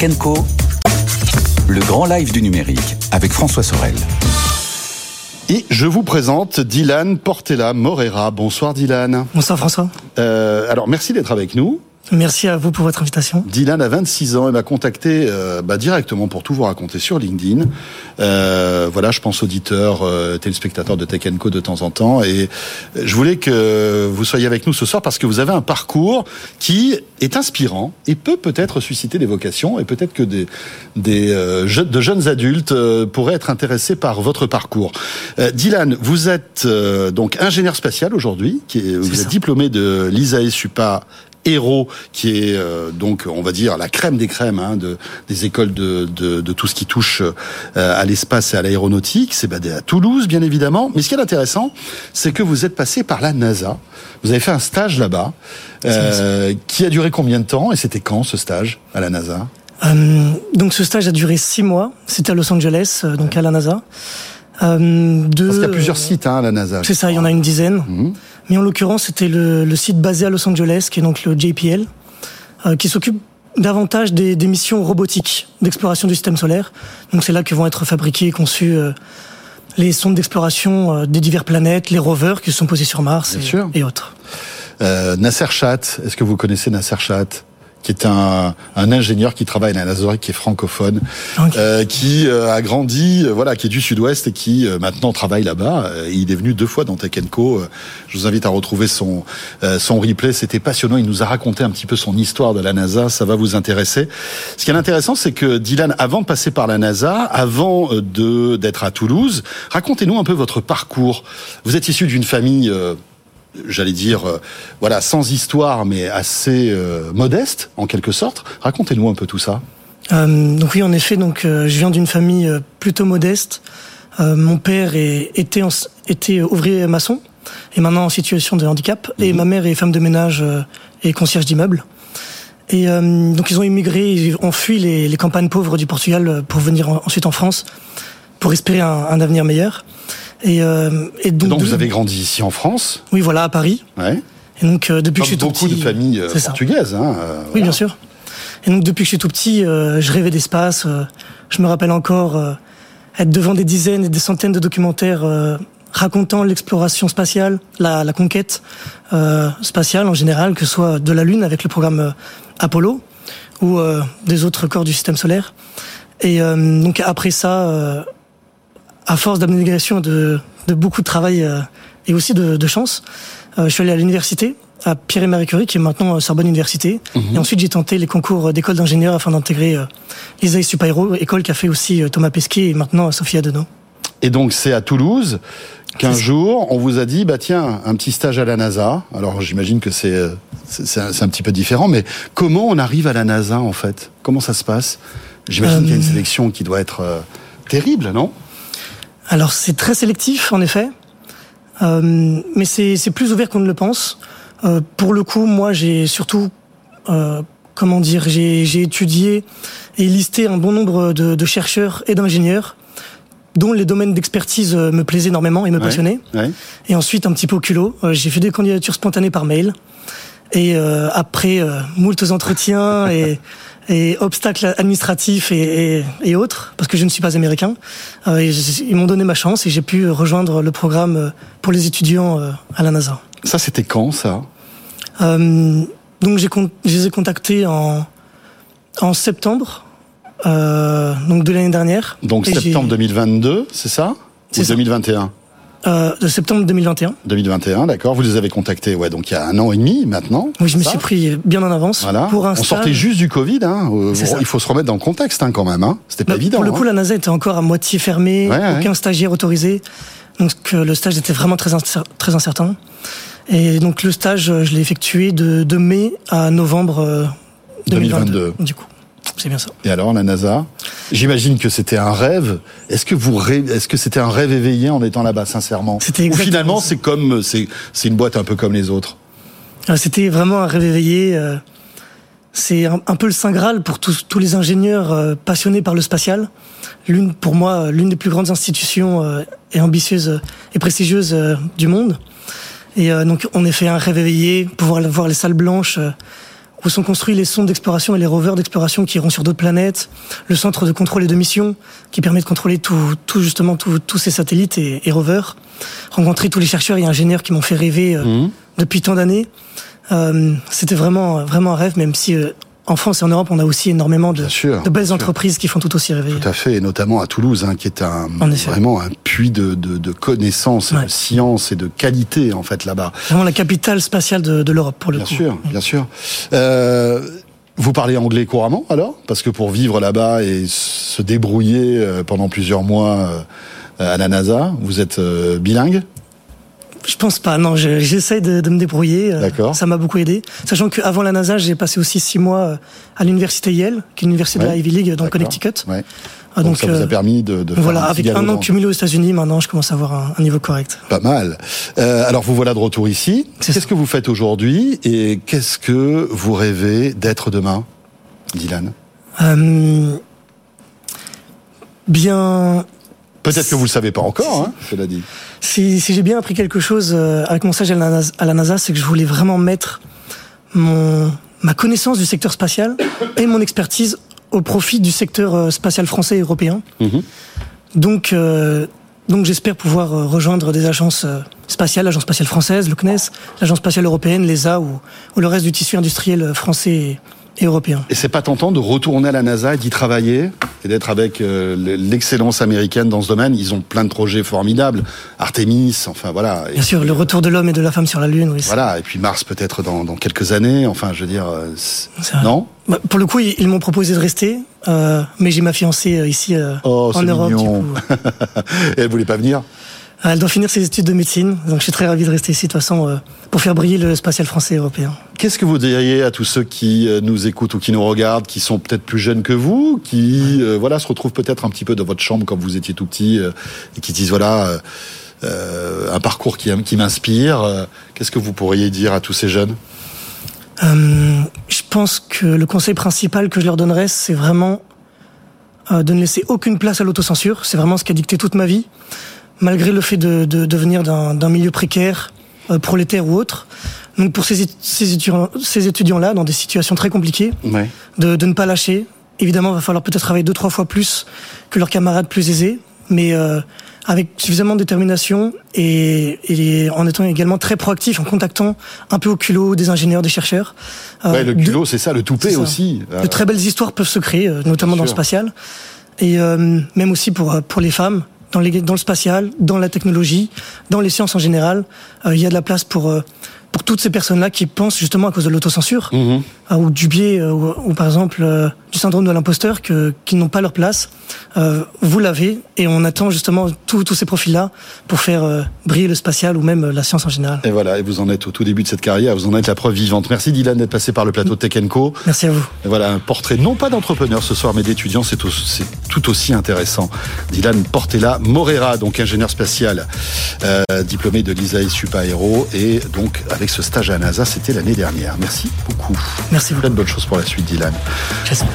Tech Co. Le grand live du numérique avec François Sorel. Et je vous présente Dylan Portela Morera. Bonsoir Dylan. Bonsoir François. Euh, alors merci d'être avec nous. Merci à vous pour votre invitation. Dylan a 26 ans et m'a contacté euh, bah, directement pour tout vous raconter sur LinkedIn. Euh, voilà, je pense auditeur, euh, téléspectateur de Tech Co de temps en temps. Et je voulais que vous soyez avec nous ce soir parce que vous avez un parcours qui est inspirant et peut peut-être susciter des vocations et peut-être que des, des euh, jeunes, de jeunes adultes pourraient être intéressés par votre parcours. Dylan, vous êtes donc ingénieur spatial aujourd'hui, qui est, vous ça. êtes diplômé de l'ISAE Supa Héros, qui est euh, donc, on va dire, la crème des crèmes hein, de, des écoles de, de, de tout ce qui touche euh, à l'espace et à l'aéronautique. C'est basé à Toulouse, bien évidemment. Mais ce qui est intéressant, c'est que vous êtes passé par la NASA. Vous avez fait un stage là-bas, euh, qui a duré combien de temps Et c'était quand ce stage à la NASA? Euh, donc ce stage a duré six mois. C'était à Los Angeles, euh, donc à la NASA. Euh, de, Parce qu'il y a plusieurs sites hein, à la NASA. C'est ça, il y en a une dizaine. Mhm. Mais en l'occurrence, c'était le, le site basé à Los Angeles, qui est donc le JPL, euh, qui s'occupe davantage des, des missions robotiques d'exploration du système solaire. Donc c'est là que vont être fabriqués et conçus euh, les sondes d'exploration euh, des diverses planètes, les rovers qui se sont posés sur Mars et, autres. Euh, Nasser Chat, est-ce que vous connaissez Nasser Chat? Qui est un, un ingénieur qui travaille à la NASA, qui est francophone, euh, qui euh, a grandi, euh, voilà, qui est du Sud-Ouest et qui euh, maintenant travaille là-bas. Euh, il est venu deux fois dans Tech Co. Je vous invite à retrouver son euh, son replay. C'était passionnant. Il nous a raconté un petit peu son histoire de la NASA. Ça va vous intéresser. Ce qui est intéressant, c'est que Dylan, avant de passer par la NASA, avant de d'être à Toulouse, racontez-nous un peu votre parcours. Vous êtes issu d'une famille. J'allais dire, euh, voilà, sans histoire, mais assez euh, modeste, en quelque sorte. Racontez-nous un peu tout ça. Euh, donc oui, en effet, donc je viens d'une famille plutôt modeste. Mon père est, était, en- était ouvrier maçon et maintenant en situation de handicap. Et ma mère est femme de ménage et concierge d'immeuble. Et donc ils ont immigré, ils ont fui les, les campagnes pauvres du Portugal pour venir en- ensuite en France pour espérer un, un avenir meilleur. Et, euh, et donc, Donc, de- vous avez grandi ici en France, oui voilà à Paris. ouais. Et donc euh, depuis que je suis tout beaucoup petit, de familles euh, portugaises. Hein, euh, Oui, bien sûr. Et donc depuis que je suis tout petit, euh, je rêvais d'espace. euh, je me rappelle encore euh, être devant des dizaines et des centaines de documentaires euh, racontant l'exploration spatiale, la, la conquête euh, spatiale en général, que ce soit de la Lune avec le programme Apollo ou euh, des autres corps du système solaire. Et euh, donc après ça, euh, à force d'abnégation et de, de beaucoup de travail euh, et aussi de, de chance, euh, je suis allé à l'université à Pierre et Marie Curie, qui est maintenant euh, Sorbonne Université. Et ensuite, j'ai tenté les concours d'école d'ingénieur afin d'intégrer l'ISAE Supaéro, école qu'a fait aussi Thomas Pesquet et maintenant Sophie Adenau. Et donc, c'est à Toulouse qu'un jour, on vous a dit, bah tiens, un petit stage à la NASA. Alors, j'imagine que c'est un, petit peu différent, mais comment on arrive à la NASA, en fait? Comment ça se passe? J'imagine Euh, qu'il y a une sélection qui doit être euh, terrible, non? Alors, c'est très sélectif, en effet. Euh, mais c'est c'est plus ouvert qu'on ne le pense. Euh, pour le coup, moi, j'ai surtout, euh, comment dire, j'ai j'ai étudié et listé un bon nombre de, de chercheurs et d'ingénieurs dont les domaines d'expertise euh, me plaisaient énormément et me Ouais. passionnaient. Ouais. Et ensuite, un petit peu au culot, euh, j'ai fait des candidatures spontanées par mail. Et euh, après euh, moultes entretiens et, et obstacles administratifs et, et, et autres, parce que je ne suis pas américain, euh, ils m'ont donné ma chance et j'ai pu rejoindre le programme euh, pour les étudiants à la NASA. Ça, c'était quand, ça? Euh, donc j'ai je les ai contactés en, en septembre euh, donc de l'année dernière. Donc, septembre 2022, c'est ça? C'est Ou ça. 2021 euh, de septembre 2021. 2021, d'accord. Vous les avez contactés, ouais, donc il y a un an et demi maintenant. Oui, je me suis pris bien en avance Voilà. pour un on stage. sortait juste du Covid, hein. Euh. Il faut se remettre dans le contexte, hein, quand même. Hein. C'était pas Bah, évident. Pour le coup, hein. la NASA était encore à moitié fermée, Ouais, ouais. aucun stagiaire autorisé. Donc euh, le stage était vraiment très, incer- très incertain. Et donc le stage, euh, je l'ai effectué de, de mai à novembre euh, 2022. 2022. Du coup, c'est bien ça. Et alors, la NASA? J'imagine que c'était un rêve. Est-ce que vous rêve- est-ce que c'était un rêve éveillé en étant là-bas, sincèrement C'était Ou finalement, c'est comme c'est c'est une boîte un peu comme les autres. Euh, C'était vraiment un rêve éveillé. euh, C'est un, un peu le saint graal pour tous, tous les ingénieurs euh, passionnés par le spatial. L'une, pour moi, euh, l'une des plus grandes institutions euh, et ambitieuses et prestigieuses du monde. Et donc, on a fait un rêve éveillé, pouvoir voir les salles blanches où sont construits les sondes d'exploration et les rovers d'exploration qui iront sur d'autres planètes, le centre de contrôle et de mission qui permet de contrôler tout, tout justement tous ces satellites et, et, rovers, rencontrer tous les chercheurs et ingénieurs qui m'ont fait rêver euh, mmh. depuis tant d'années. Euh, C'était vraiment vraiment un rêve, même si euh, en France et en Europe, on a aussi énormément de, sûr, de belles entreprises qui font tout aussi rêver. Tout à fait, et notamment à Toulouse, hein, qui est un vraiment un puits de, de, de connaissances, ouais. de sciences et de qualité en fait là-bas. Vraiment la capitale spatiale de, de l'Europe pour le bien coup. Bien sûr, bien sûr. Euh, vous parlez anglais couramment alors? Parce que pour vivre là-bas et se débrouiller euh, pendant plusieurs mois euh, à la NASA, vous êtes bilingue? Je pense pas, non, j'essaie de, de, me débrouiller. D'accord. Ça m'a beaucoup aidé. Sachant qu'avant la NASA, j'ai passé aussi six mois à l'université Yale, qui est l'université ouais. de la Ivy League dans le Connecticut. Ouais. Donc, donc, ça vous a permis de, de voilà, faire un avec un an cumulé aux États-Unis, maintenant, je commence à avoir un, un niveau correct. Pas mal. Euh, alors, vous voilà de retour ici. Qu'est-ce que vous faites aujourd'hui et qu'est-ce que vous rêvez d'être demain, Dylan? Euh, Bien. Peut-être que vous le savez pas encore, hein, cela dit. Si, si j'ai bien appris quelque chose euh, avec mon stage à la NASA, c'est que je voulais vraiment mettre mon, ma connaissance du secteur spatial et mon expertise au profit du secteur euh, spatial français et européen. Mmh. Donc, euh, donc j'espère pouvoir rejoindre des agences spatiales, l'agence spatiale française, le CNES, l'agence spatiale européenne, l'ESA ou, ou le reste du tissu industriel français et, européen. Et c'est pas tentant de retourner à la NASA et d'y travailler et d'être avec euh, l'excellence américaine dans ce domaine? Ils ont plein de projets formidables. Artemis, enfin voilà. Bien sûr, le retour de l'homme et de la femme sur la Lune, oui. Voilà, et puis Mars peut-être dans, dans, quelques années. Enfin, je veux dire, non? Bah, Pour le coup, ils, m'ont proposé de rester, euh, mais j'ai ma fiancée ici euh, oh, en Europe. Mignon. et elle voulait pas venir? Elle doit finir ses études de médecine, donc je suis très ravi de rester ici de toute façon euh, pour faire briller le spatial français et européen. Qu'est-ce que vous diriez à tous ceux qui euh, nous écoutent ou qui nous regardent, qui sont peut-être plus jeunes que vous, qui euh, voilà se retrouvent peut-être un petit peu dans votre chambre quand vous étiez tout petit euh, et qui disent voilà euh, un parcours qui, qui m'inspire. Qu'est-ce que vous pourriez dire à tous ces jeunes? Je pense que le conseil principal que je leur donnerais, c'est vraiment de ne laisser aucune place à l'autocensure. C'est vraiment ce qui a dicté toute ma vie malgré le fait de, de, de venir d'un milieu précaire, euh, prolétaire ou autre. Donc pour ces, ces étudiants, ces étudiants-là, dans des situations très compliquées, ouais. de, de ne pas lâcher. Évidemment, il va falloir peut-être travailler deux, trois fois plus que leurs camarades plus aisés, mais euh, avec suffisamment de détermination et, et, en étant également très proactif, en contactant un peu au culot des ingénieurs, des chercheurs. Ouais, le culot, c'est ça, le toupet aussi. De très belles histoires peuvent se créer, euh, notamment dans le spatial. Et euh, même aussi pour, pour les femmes, dans, les, dans le spatial, dans la technologie, dans les sciences en général. Euh, il y a de la place pour euh, pour toutes ces personnes-là qui pensent justement à cause de l'autocensure mmh. euh, ou du biais euh, ou, ou, par exemple euh, syndrome de l'imposteur que qui n'ont pas leur place. Euh, vous l'avez et on attend justement tous ces profils-là pour faire euh, briller le spatial ou même la science en général. Et voilà, et vous en êtes au tout début de cette carrière, vous en êtes la preuve vivante. Merci Dylan d'être passé par le plateau de Tech Co. Merci à vous. Et voilà un portrait non pas d'entrepreneur ce soir mais d'étudiant, c'est tout aussi intéressant. Dylan Portela Morera, donc ingénieur spatial, euh, diplômé de l'ISAE Supa Aero et donc avec ce stage à NASA, c'était l'année dernière. Merci beaucoup. Merci beaucoup. Plein de bonnes choses pour la suite, Dylan. J'espère.